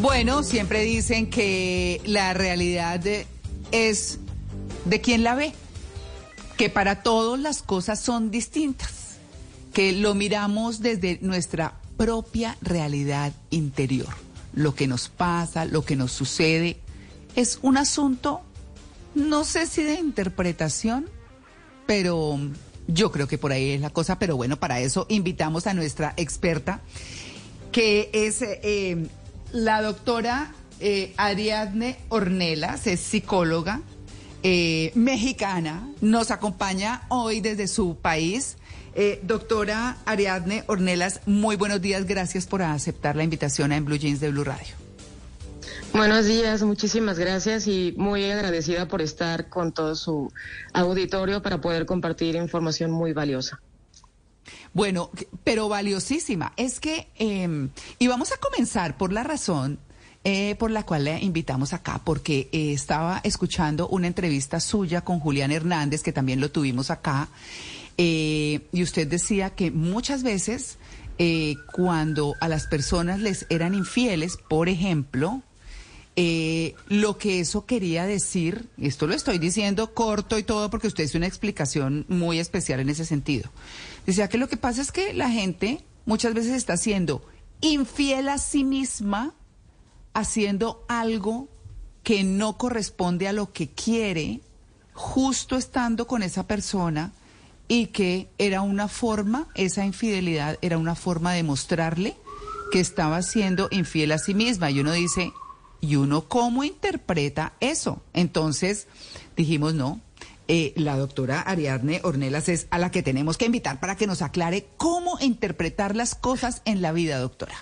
Bueno, siempre dicen que la realidad es de quien la ve, que para todos las cosas son distintas, que lo miramos desde nuestra propia realidad interior. Lo que nos pasa, lo que nos sucede, es un asunto, no sé si de interpretación, pero yo creo que por ahí es la cosa, pero bueno, para eso invitamos a nuestra experta, que es eh, la doctora eh, Ariadne Ornelas, es psicóloga eh, mexicana, nos acompaña hoy desde su país. doctora Ariadne Ornelas, muy buenos días, gracias por aceptar la invitación a En Blue Jeans de Blue Radio. Buenos días, muchísimas gracias y muy agradecida por estar con todo su auditorio para poder compartir información muy valiosa. Bueno, pero valiosísima. Es que, eh, y vamos a comenzar por la razón eh, por la cual le invitamos acá, porque eh, estaba escuchando una entrevista suya con Julián Hernández, que también lo tuvimos acá, eh, y usted decía que muchas veces cuando a las personas les eran infieles, por ejemplo, eh, lo que eso quería decir, esto lo estoy diciendo corto y todo porque usted hizo una explicación muy especial en ese sentido. Decía que lo que pasa es que la gente muchas veces está siendo infiel a sí misma, haciendo algo que no corresponde a lo que quiere, justo estando con esa persona y que era una forma, esa infidelidad era una forma de mostrarle que estaba siendo infiel a sí misma. Y uno dice, y uno cómo interpreta eso. Entonces dijimos, no, eh, la doctora Ariadne Ornelas es a la que tenemos que invitar para que nos aclare cómo interpretar las cosas en la vida, doctora.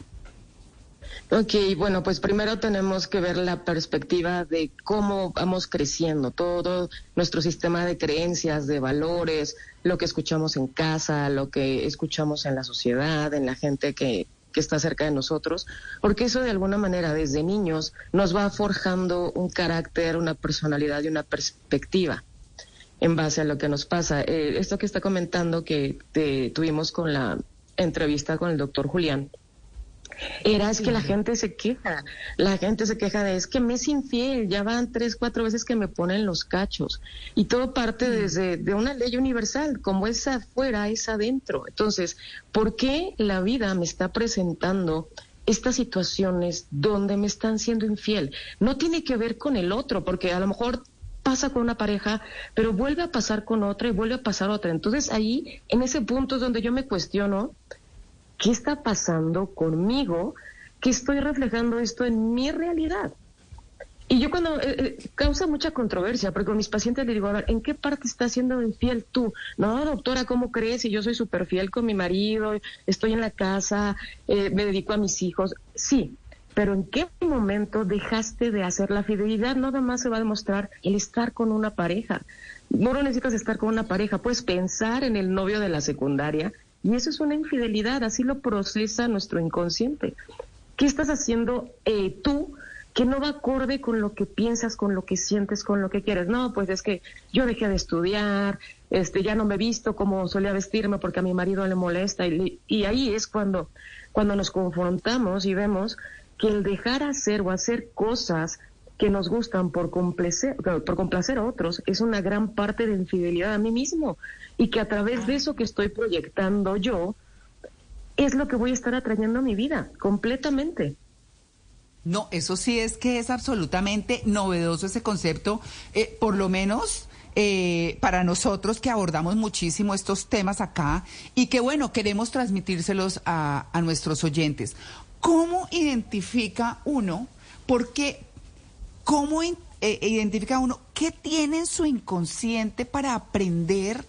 Ok, bueno, pues primero tenemos que ver la perspectiva de cómo vamos creciendo, todo nuestro sistema de creencias, de valores, lo que escuchamos en casa, lo que escuchamos en la sociedad, en la gente que, que está cerca de nosotros, porque eso de alguna manera desde niños nos va forjando un carácter, una personalidad y una perspectiva en base a lo que nos pasa. Eh, esto que está comentando que tuvimos con la entrevista con el doctor Julián, era es que la gente se queja, la gente se queja de es que me es infiel, ya van tres, cuatro veces que me ponen los cachos y todo parte desde de una ley universal, como es afuera, es adentro. Entonces, ¿por qué la vida me está presentando estas situaciones donde me están siendo infiel? No tiene que ver con el otro, porque a lo mejor pasa con una pareja, pero vuelve a pasar con otra y vuelve a pasar otra. Entonces ahí, en ese punto es donde yo me cuestiono ¿qué está pasando conmigo? que estoy reflejando esto en mi realidad? Y yo cuando eh, eh, causa mucha controversia, porque con mis pacientes le digo, a ver, ¿en qué parte estás siendo infiel tú? No, doctora, ¿cómo crees? Si yo soy súper fiel con mi marido, estoy en la casa, eh, me dedico a mis hijos. Sí, pero ¿en qué momento dejaste de hacer la fidelidad? Nada más se va a demostrar el estar con una pareja. No necesitas estar con una pareja, puedes pensar en el novio de la secundaria y eso es una infidelidad, así lo procesa nuestro inconsciente. ¿Qué estás haciendo eh, tú que no va acorde con lo que piensas, con lo que sientes, con lo que quieres? No, pues es que yo dejé de estudiar, este, ya no me he visto como solía vestirme porque a mi marido le molesta y, y ahí es cuando, cuando nos confrontamos y vemos que el dejar hacer o hacer cosas que nos gustan por complacer, por complacer a otros es una gran parte de infidelidad a mí mismo y que a través de eso que estoy proyectando yo es lo que voy a estar atrayendo a mi vida completamente. No, eso sí es que es absolutamente novedoso ese concepto, eh, por lo menos eh, para nosotros que abordamos muchísimo estos temas acá y que bueno, queremos transmitírselos a, a nuestros oyentes. ¿Cómo identifica uno? Porque ¿Cómo eh, identifica uno qué tiene en su inconsciente para aprender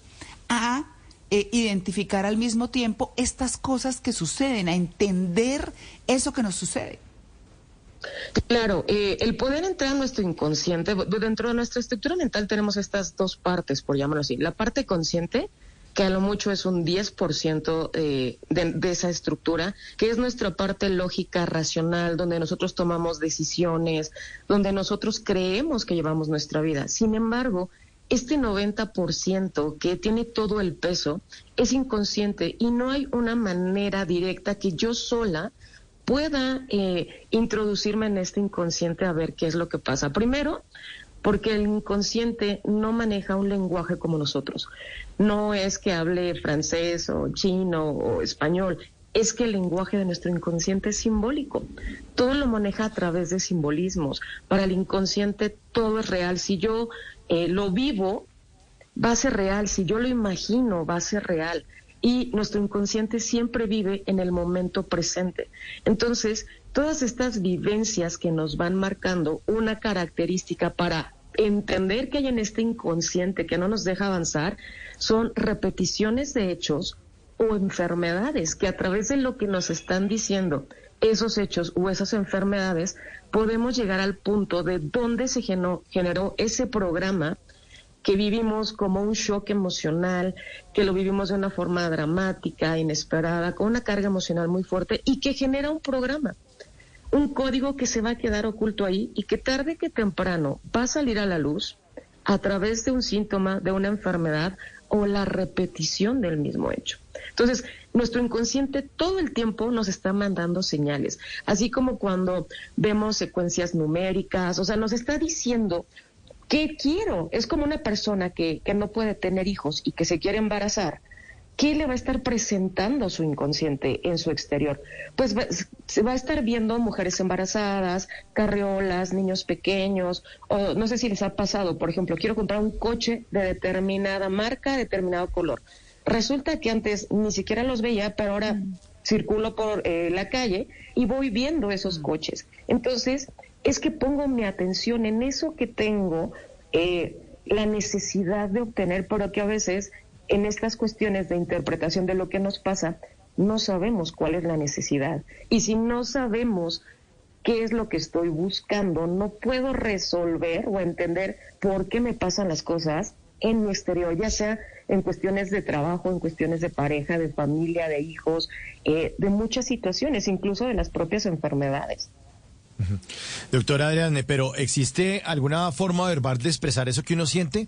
a eh, identificar al mismo tiempo estas cosas que suceden, a entender eso que nos sucede? Claro, eh, el poder entrar a nuestro inconsciente, dentro de nuestra estructura mental tenemos estas dos partes, por llamarlo así. La parte consciente, que a lo mucho es un 10% eh, de, esa estructura, que es nuestra parte lógica, racional, donde nosotros tomamos decisiones, donde nosotros creemos que llevamos nuestra vida. Sin embargo, este 90% que tiene todo el peso es inconsciente y no hay una manera directa que yo sola pueda eh, introducirme en este inconsciente a ver qué es lo que pasa. Primero, porque el inconsciente no maneja un lenguaje como nosotros. No es que hable francés o chino o español, es que el lenguaje de nuestro inconsciente es simbólico. Todo lo maneja a través de simbolismos. Para el inconsciente todo es real. Si yo eh, lo vivo, va a ser real. Si yo lo imagino, va a ser real. Y nuestro inconsciente siempre vive en el momento presente. Entonces, todas estas vivencias que nos van marcando una característica para entender que hay en este inconsciente que no nos deja avanzar, son repeticiones de hechos o enfermedades que a través de lo que nos están diciendo esos hechos o esas enfermedades, podemos llegar al punto de dónde se generó, generó ese programa que vivimos como un shock emocional, que lo vivimos de una forma dramática, inesperada, con una carga emocional muy fuerte y que genera un programa, un código que se va a quedar oculto ahí y que tarde que temprano va a salir a la luz a través de un síntoma, de una enfermedad o la repetición del mismo hecho. Entonces, nuestro inconsciente todo el tiempo nos está mandando señales, así como cuando vemos secuencias numéricas, o sea, nos está diciendo qué quiero. Es como una persona que, que no puede tener hijos y que se quiere embarazar. ¿Qué le va a estar presentando su inconsciente en su exterior? Pues se va a estar viendo mujeres embarazadas, carriolas, niños pequeños, o no sé si les ha pasado, por ejemplo, quiero comprar un coche de determinada marca, determinado color Resulta que antes ni siquiera los veía, pero ahora mm. circulo por eh, la calle y voy viendo esos mm. coches. Entonces, es que pongo mi atención en eso que tengo, eh, la necesidad de obtener, pero que a veces en estas cuestiones de interpretación de lo que nos pasa, no sabemos cuál es la necesidad. Y si no sabemos qué es lo que estoy buscando, no puedo resolver o entender por qué me pasan las cosas en mi exterior, ya sea en cuestiones de trabajo, en cuestiones de pareja, de familia, de hijos, eh, de muchas situaciones, incluso de las propias enfermedades. Doctora Adriane, pero ¿existe alguna forma verbal de expresar eso que uno siente?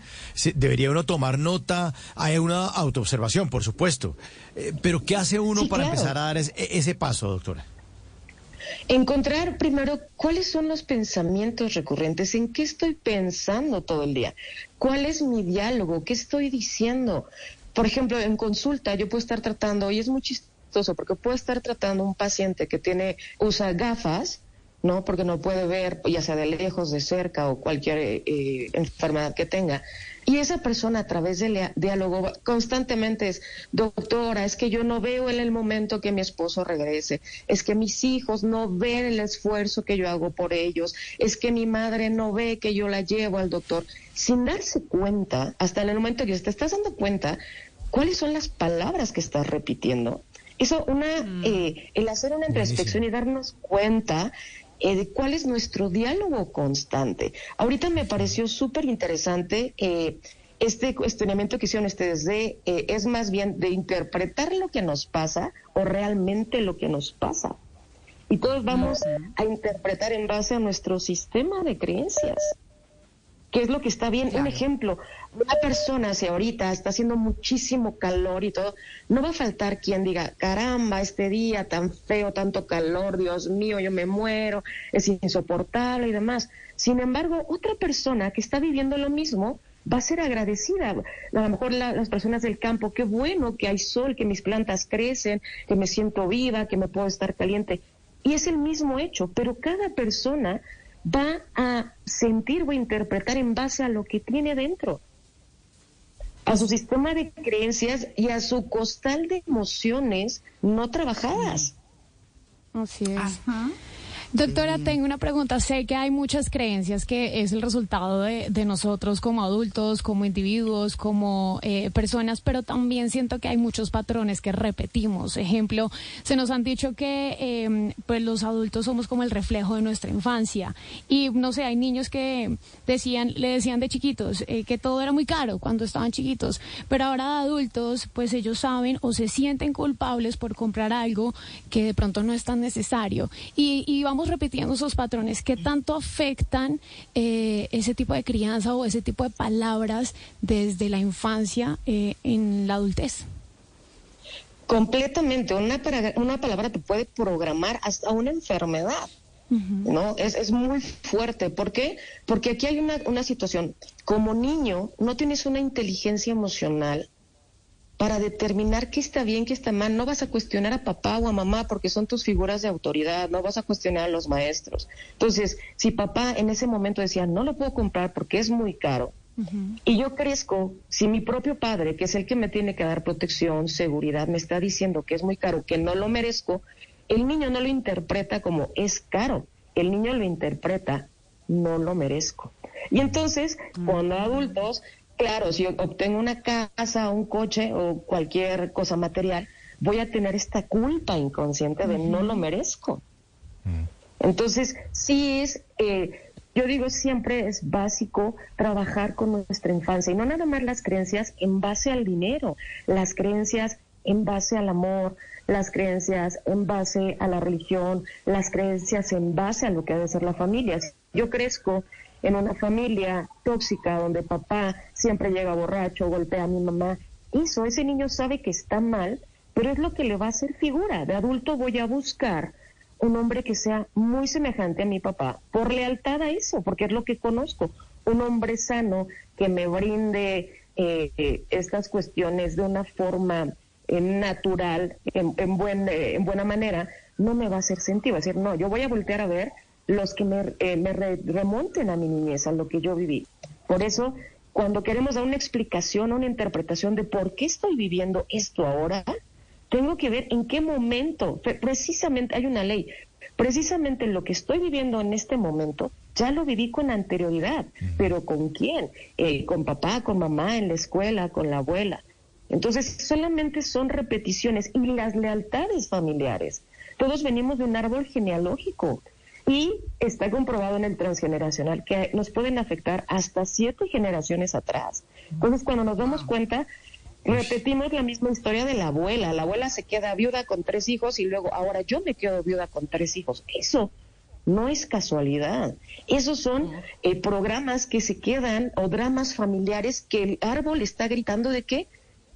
¿Debería uno tomar nota? Hay una autoobservación, por supuesto. Eh, pero ¿qué hace uno para empezar a dar ese paso, doctora? Encontrar primero cuáles son los pensamientos recurrentes, en qué estoy pensando todo el día, cuál es mi diálogo, qué estoy diciendo. Por ejemplo, en consulta yo puedo estar tratando, y es muy chistoso porque puedo estar tratando un paciente que tiene, usa gafas, ¿no? Porque no puede ver, ya sea de lejos, de cerca o cualquier eh, enfermedad que tenga. Y esa persona a través del diálogo constantemente es, doctora, es que yo no veo en el momento que mi esposo regrese, es que mis hijos no ven el esfuerzo que yo hago por ellos, es que mi madre no ve que yo la llevo al doctor, sin darse cuenta, hasta en el momento que te estás dando cuenta, cuáles son las palabras que estás repitiendo. Eso, una, mm. eh, el hacer una introspección y darnos cuenta eh, de cuál es nuestro diálogo constante. Ahorita me pareció súper interesante eh, este cuestionamiento que hicieron ustedes de, eh, es más bien de interpretar lo que nos pasa o realmente lo que nos pasa. Y todos vamos a interpretar en base a nuestro sistema de creencias qué es lo que está bien. Un ejemplo, una persona, si ahorita está haciendo muchísimo calor y todo, no va a faltar quien diga, caramba, este día tan feo, tanto calor, Dios mío, yo me muero, es insoportable y demás. Sin embargo, otra persona que está viviendo lo mismo va a ser agradecida. A lo mejor las personas del campo, qué bueno que hay sol, que mis plantas crecen, que me siento viva, que me puedo estar caliente. Y es el mismo hecho, pero cada persona va a sentir o interpretar en base a lo que tiene dentro, a su sistema de creencias y a su costal de emociones no trabajadas. Así es. Doctora, tengo una pregunta. Sé que hay muchas creencias que es el resultado de, nosotros como adultos, como individuos, como eh, personas, pero también siento que hay muchos patrones que repetimos. Ejemplo, se nos han dicho que em, pues los adultos somos como el reflejo de nuestra infancia. Y no sé, hay niños que decían, le decían de chiquitos eh, que todo era muy caro cuando estaban chiquitos, pero ahora de adultos, pues ellos saben o se sienten culpables por comprar algo que de pronto no es tan necesario. Y, y vamos repitiendo esos patrones, ¿qué tanto afectan eh, ese tipo de crianza o ese tipo de palabras desde la infancia eh, en la adultez? Completamente. Una, una palabra te puede programar hasta una enfermedad. ¿No? Es, es muy fuerte. ¿Por qué? Porque aquí hay una, una situación. Como niño, no tienes una inteligencia emocional para determinar qué está bien, qué está mal. No vas a cuestionar a papá o a mamá porque son tus figuras de autoridad, no vas a cuestionar a los maestros. Entonces, si papá en ese momento decía, no lo puedo comprar porque es muy caro, y yo crezco, si mi propio padre, que es el que me tiene que dar protección, seguridad, me está diciendo que es muy caro, que no lo merezco, el niño no lo interpreta como es caro, el niño lo interpreta no lo merezco. Y entonces, cuando adultos, claro, si obtengo una casa, un coche o cualquier cosa material, voy a tener esta culpa inconsciente de no lo merezco. Mm. Entonces, sí es eh, yo digo, siempre es básico trabajar con nuestra infancia y no nada más las creencias en base al dinero, las creencias en base al amor, las creencias en base a la religión, las creencias en base a lo que debe ser la familia. Yo crezco en una familia tóxica donde papá siempre llega borracho, golpea a mi mamá. Eso, ese niño sabe que está mal, pero es lo que le va a hacer figura. De adulto voy a buscar un hombre que sea muy semejante a mi papá, por lealtad a eso, porque es lo que conozco, un hombre sano que me brinde eh, estas cuestiones de una forma eh, natural, en, buen, eh, en buena manera, no me va a hacer sentido. Es decir, no, yo voy a voltear a ver los que me, me remonten a mi niñez, a lo que yo viví. Por eso, cuando queremos dar una explicación, una interpretación de por qué estoy viviendo esto ahora, tengo que ver en qué momento, precisamente hay una ley, precisamente lo que estoy viviendo en este momento, ya lo viví con anterioridad, pero ¿con quién? Eh, con papá, con mamá, en la escuela, con la abuela. Entonces, solamente son repeticiones y las lealtades familiares. Todos venimos de un árbol genealógico y está comprobado en el transgeneracional que nos pueden afectar hasta siete generaciones atrás. Entonces, cuando nos damos cuenta, Repetimos la misma historia de la abuela. La abuela se queda viuda con tres hijos y luego ahora yo me quedo viuda con tres hijos. Eso no es casualidad. Esos son eh, programas que se quedan o dramas familiares que el árbol está gritando de que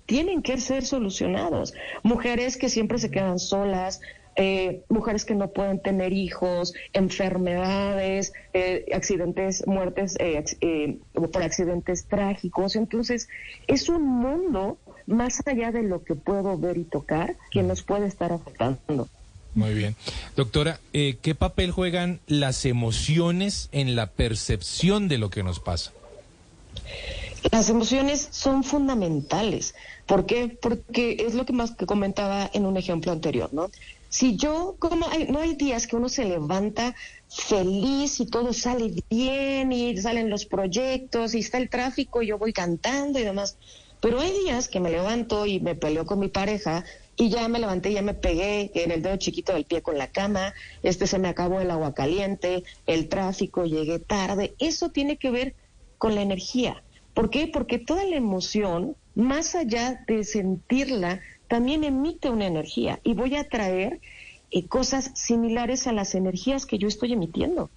tienen que ser solucionados. Mujeres que siempre se quedan solas, eh, mujeres que no pueden tener hijos, enfermedades, eh, accidentes, muertes eh, por accidentes trágicos. Entonces, es un mundo más allá de lo que puedo ver y tocar que nos puede estar afectando. Muy bien. Doctora, ¿qué papel juegan las emociones en la percepción de lo que nos pasa? Las emociones son fundamentales. ¿Por qué? Porque es lo que más que comentaba en un ejemplo anterior, ¿no? Si yo, como hay, no hay días que uno se levanta feliz y todo sale bien y salen los proyectos y está el tráfico y yo voy cantando y demás. Pero hay días que me levanto y me peleo con mi pareja y ya me levanté, ya me pegué en el dedo chiquito del pie con la cama, este se me acabó el agua caliente, el tráfico, llegué tarde. Eso tiene que ver con la energía. ¿Por qué? Porque toda la emoción, más allá de sentirla, también emite una energía y voy a traer eh, cosas similares a las energías que yo estoy emitiendo.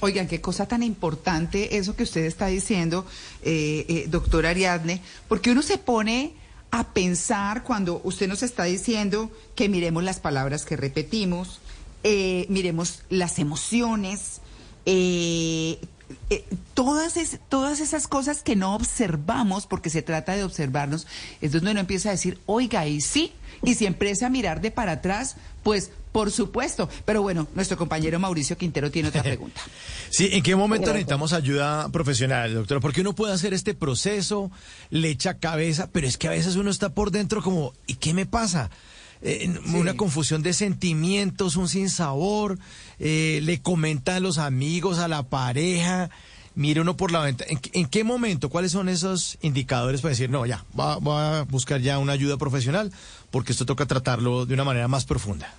Oigan, qué cosa tan importante eso que usted está diciendo, eh, eh, doctor Ariadne, porque uno se pone a pensar cuando usted nos está diciendo que miremos las palabras que repetimos, miremos las emociones, eh, todas, todas esas cosas que no observamos, porque se trata de observarnos, es donde uno empieza a decir, oiga, y sí, y si empieza a mirar de para atrás, pues por supuesto. Pero bueno, nuestro compañero Mauricio Quintero tiene otra pregunta. Sí, ¿en qué momento necesitamos ayuda profesional, doctora? Porque uno puede hacer este proceso, le echa cabeza, pero es que a veces uno está por dentro como, ¿y qué me pasa? Eh, una confusión de sentimientos, un sinsabor, eh, le comenta a los amigos, a la pareja, mire uno por la venta. ¿En, qué momento, cuáles son esos indicadores para decir, no, ya, voy a buscar ya una ayuda profesional, porque esto toca tratarlo de una manera más profunda?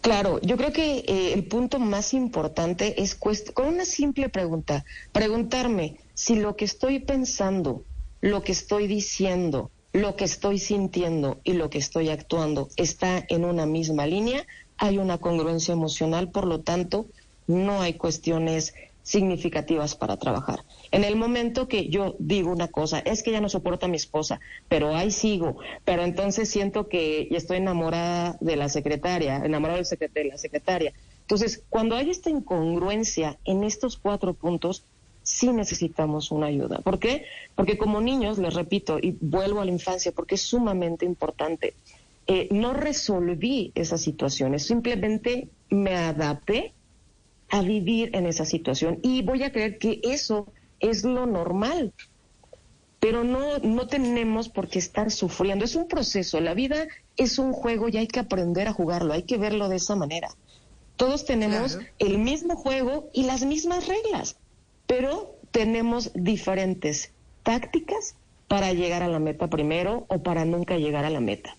Claro, yo creo que eh, el punto más importante es con una simple pregunta, preguntarme si lo que estoy pensando, lo que estoy diciendo, lo que estoy sintiendo y lo que estoy actuando está en una misma línea, hay una congruencia emocional, por lo tanto, no hay cuestiones significativas para trabajar. En el momento que yo digo una cosa, es que ya no soporta a mi esposa, pero ahí sigo, pero entonces siento que estoy enamorada de la secretaria, enamorada de la secretaria. Entonces, cuando hay esta incongruencia en estos cuatro puntos, sí necesitamos una ayuda. ¿Por qué? Porque como niños, les repito, y vuelvo a la infancia, porque es sumamente importante, eh, no resolví esas situaciones, simplemente me adapté a vivir en esa situación y voy a creer que eso es lo normal. Pero no, no tenemos por qué estar sufriendo. Es un proceso. La vida es un juego y hay que aprender a jugarlo. Hay que verlo de esa manera. Todos tenemos el mismo juego y las mismas reglas, pero tenemos diferentes tácticas para llegar a la meta primero o para nunca llegar a la meta.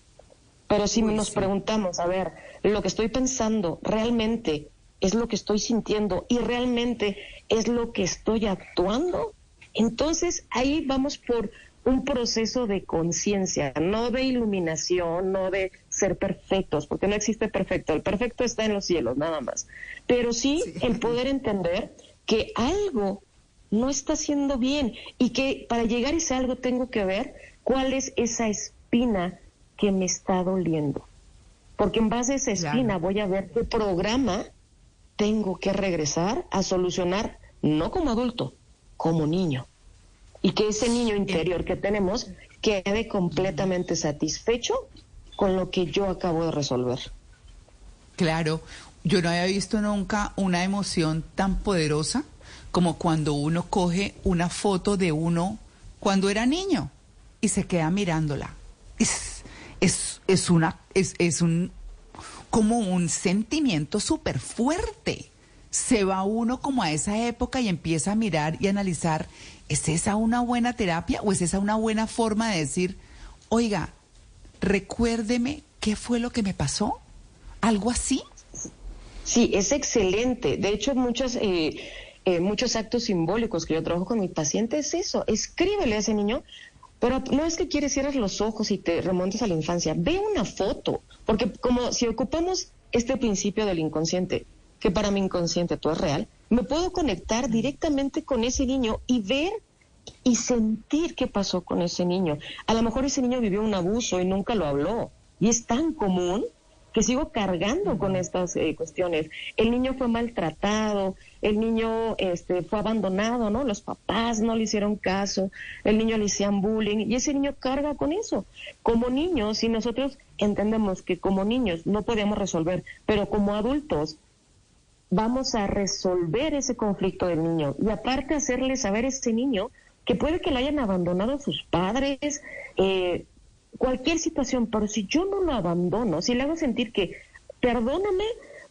Pero si nos preguntamos, a ver, lo que estoy pensando realmente es lo que estoy sintiendo y realmente es lo que estoy actuando, entonces ahí vamos por un proceso de conciencia, no de iluminación, no de ser perfectos, porque no existe perfecto, el perfecto está en los cielos nada más, pero sí, el poder entender que algo no está haciendo bien y que para llegar a ese algo tengo que ver cuál es esa espina que me está doliendo. Porque en base a esa espina voy a ver qué programa tengo que regresar a solucionar, no como adulto, como niño. Y que ese niño interior que tenemos quede completamente satisfecho con lo que yo acabo de resolver. Claro, yo no había visto nunca una emoción tan poderosa como cuando uno coge una foto de uno cuando era niño y se queda mirándola. Es, es, es una, es, es un, como un sentimiento súper fuerte. Se va uno como a esa época y empieza a mirar y analizar, ¿es esa una buena terapia o es esa una buena forma de decir, oiga, recuérdeme qué fue lo que me pasó? ¿Algo así? Sí, es excelente. De hecho, muchos, eh, eh, muchos actos simbólicos que yo trabajo con mi paciente es eso. Escríbele a ese niño pero no es que quieres cierres los ojos y te remontes a la infancia. Ve una foto, porque como si ocupamos este principio del inconsciente, que para mi inconsciente todo es real, me puedo conectar directamente con ese niño y ver y sentir qué pasó con ese niño. A lo mejor ese niño vivió un abuso y nunca lo habló. Y es tan común que sigo cargando con estas eh, cuestiones. El niño fue maltratado, el niño este, fue abandonado, ¿no? Los papás no le hicieron caso, el niño le hacían bullying y ese niño carga con eso. Como niños, si nosotros entendemos que como niños no podemos resolver, pero como adultos vamos a resolver ese conflicto del niño y aparte hacerle saber a ese niño que puede que le hayan abandonado sus padres, eh, cualquier situación, pero si yo no lo abandono, si le hago sentir que perdóname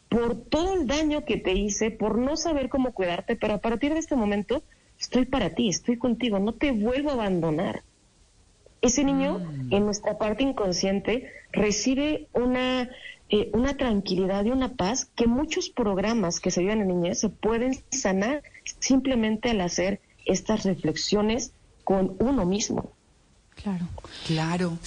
por todo el daño que te hice, por no saber cómo cuidarte, pero a partir de este momento estoy para ti, estoy contigo, no te vuelvo a abandonar. Ese niño mm. en nuestra parte inconsciente recibe una, eh, una tranquilidad y una paz que muchos programas que se viven en niñez se pueden sanar simplemente al hacer estas reflexiones con uno mismo. Claro. Claro.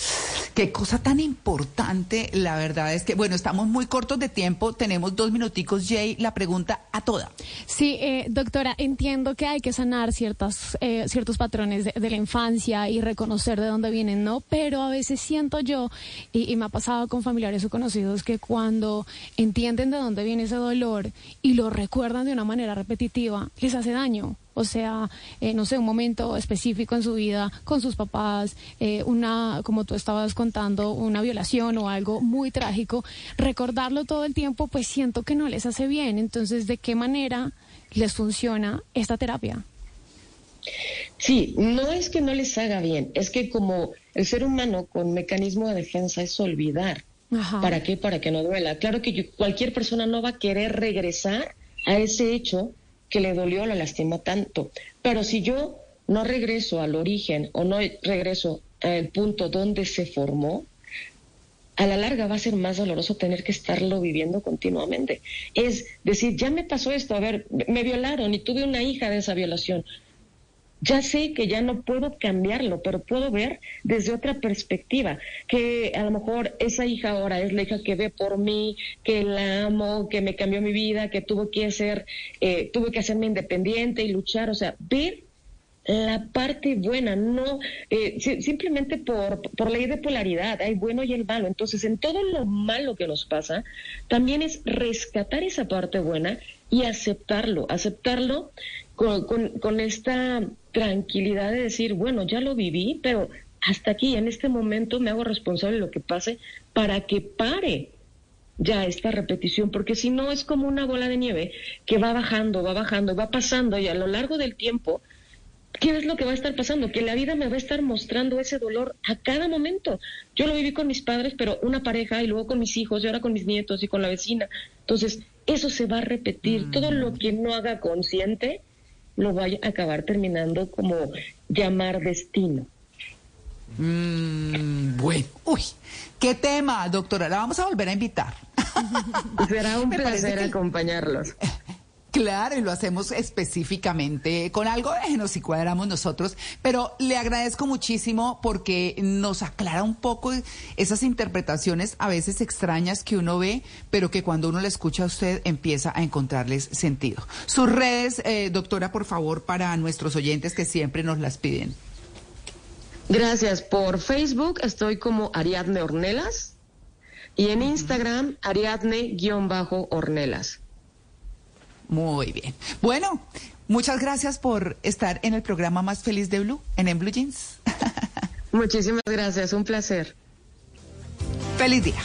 Qué cosa tan importante. La verdad es que, bueno, estamos muy cortos de tiempo. Tenemos dos minuticos, Jay. La pregunta a toda. Sí, eh, doctora, entiendo que hay que sanar ciertas, eh, ciertos patrones de, la infancia y reconocer de dónde vienen, ¿no? Pero a veces siento yo, y, y me ha pasado con familiares o conocidos, que cuando entienden de dónde viene ese dolor y lo recuerdan de una manera repetitiva, les hace daño o sea, eh, no sé, un momento específico en su vida con sus papás, eh, una, como tú estabas contando, una violación o algo muy trágico, recordarlo todo el tiempo, pues siento que no les hace bien. Entonces, ¿de qué manera les funciona esta terapia? Sí, no es que no les haga bien, es que como el ser humano con mecanismo de defensa es olvidar. ¿Para qué? Para que no duela. Claro que cualquier persona no va a querer regresar a ese hecho que le dolió, la lastimó tanto. Pero si yo no regreso al origen o no regreso al punto donde se formó, a la larga va a ser más doloroso tener que estarlo viviendo continuamente. Es decir, ya me pasó esto, a ver, me violaron y tuve una hija de esa violación. Ya sé que ya no puedo cambiarlo, pero puedo ver desde otra perspectiva, que a lo mejor esa hija ahora es la hija que ve por mí, que la amo, que me cambió mi vida, que tuvo que hacer, eh, tuve que hacerme independiente y luchar, o sea, ver la parte buena, no eh, simplemente por, por ley de polaridad, hay bueno y el malo. Entonces, en todo lo malo que nos pasa, también es rescatar esa parte buena y aceptarlo, aceptarlo con, con, con esta tranquilidad de decir, bueno, ya lo viví, pero hasta aquí, en este momento me hago responsable de lo que pase para que pare ya esta repetición, porque si no es como una bola de nieve que va bajando, va bajando, va pasando y a lo largo del tiempo ¿qué es lo que va a estar pasando? Que la vida me va a estar mostrando ese dolor a cada momento. Yo lo viví con mis padres, pero una pareja y luego con mis hijos y ahora con mis nietos y con la vecina. Entonces, eso se va a repetir. Mm. Todo lo que no haga consciente lo va a acabar terminando como llamar destino. Mm, bueno, uy, qué tema, doctora. La vamos a volver a invitar. Será un placer acompañarlos. Claro, y lo hacemos específicamente con algo de si cuadramos nosotros, pero le agradezco muchísimo porque nos aclara un poco esas interpretaciones a veces extrañas que uno ve, pero que cuando uno le escucha a usted empieza a encontrarles sentido. Sus redes, eh, doctora, por favor, para nuestros oyentes que siempre nos las piden. Gracias. Por Facebook estoy como Ariadne Ornelas y en Instagram Ariadne-Ornelas. Muy bien. Bueno, muchas gracias por estar en el programa más feliz de Blue, en, en Blue Jeans. Muchísimas gracias, un placer. Feliz día.